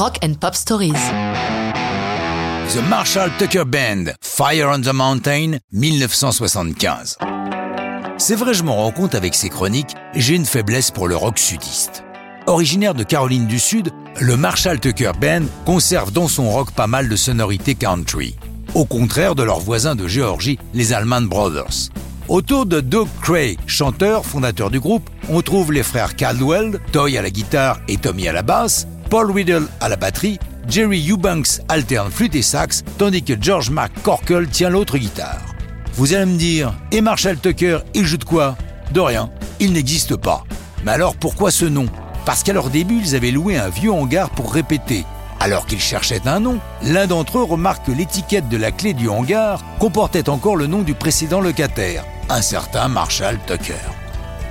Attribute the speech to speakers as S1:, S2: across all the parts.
S1: Rock and Pop Stories.
S2: The Marshall Tucker Band, Fire on the Mountain, 1975. C'est vrai, je m'en rends compte avec ces chroniques, j'ai une faiblesse pour le rock sudiste. Originaire de Caroline du Sud, le Marshall Tucker Band conserve dans son rock pas mal de sonorités country, au contraire de leurs voisins de Géorgie, les Allman Brothers. Autour de Doug Cray, chanteur, fondateur du groupe, on trouve les frères Caldwell, Toy à la guitare et Tommy à la basse, Paul Riddle à la batterie, Jerry Eubanks alterne flûte et sax, tandis que George McCorkle tient l'autre guitare. Vous allez me dire, et Marshall Tucker, il joue de quoi? De rien, il n'existe pas. Mais alors pourquoi ce nom? Parce qu'à leur début, ils avaient loué un vieux hangar pour répéter. Alors qu'ils cherchaient un nom, l'un d'entre eux remarque que l'étiquette de la clé du hangar comportait encore le nom du précédent locataire, un certain Marshall Tucker.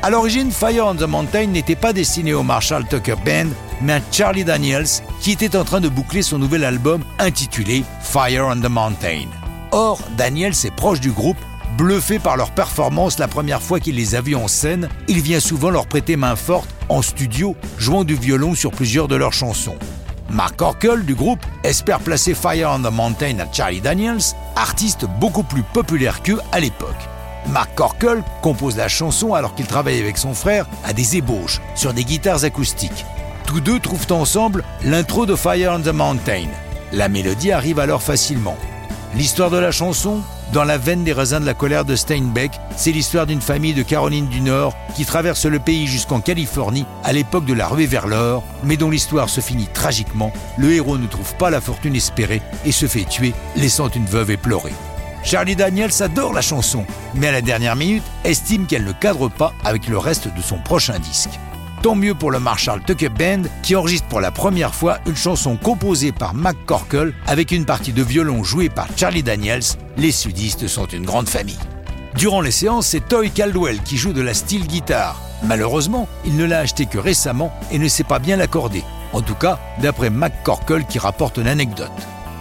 S2: À l'origine, Fire on the Mountain n'était pas destiné au Marshall Tucker Band, mais à Charlie Daniels, qui était en train de boucler son nouvel album intitulé Fire on the Mountain. Or, Daniels est proche du groupe, bluffé par leur performance la première fois qu'il les a vus en scène, il vient souvent leur prêter main forte en studio, jouant du violon sur plusieurs de leurs chansons. Mark Orkel du groupe espère placer Fire on the Mountain à Charlie Daniels, artiste beaucoup plus populaire qu'eux à l'époque. Mark Corkle compose la chanson alors qu'il travaille avec son frère à des ébauches sur des guitares acoustiques. Tous deux trouvent ensemble l'intro de Fire on the Mountain. La mélodie arrive alors facilement. L'histoire de la chanson Dans la veine des raisins de la colère de Steinbeck, c'est l'histoire d'une famille de Caroline du Nord qui traverse le pays jusqu'en Californie à l'époque de la ruée vers l'or, mais dont l'histoire se finit tragiquement. Le héros ne trouve pas la fortune espérée et se fait tuer, laissant une veuve éplorée. Charlie Daniels adore la chanson, mais à la dernière minute estime qu'elle ne cadre pas avec le reste de son prochain disque. Tant mieux pour le Marshall Tucker Band qui enregistre pour la première fois une chanson composée par Mac Corkle avec une partie de violon jouée par Charlie Daniels. Les sudistes sont une grande famille. Durant les séances, c'est Toy Caldwell qui joue de la steel guitare. Malheureusement, il ne l'a acheté que récemment et ne sait pas bien l'accorder. En tout cas, d'après Mac Corkle qui rapporte une anecdote.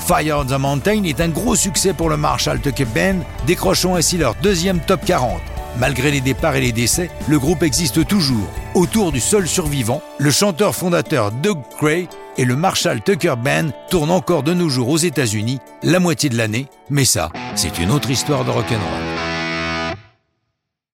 S2: Fire on the Mountain est un gros succès pour le Marshall Tucker Band, décrochant ainsi leur deuxième top 40. Malgré les départs et les décès, le groupe existe toujours. Autour du seul survivant, le chanteur fondateur Doug Cray et le Marshall Tucker Band tournent encore de nos jours aux États-Unis, la moitié de l'année, mais ça, c'est une autre histoire de rock'n'roll.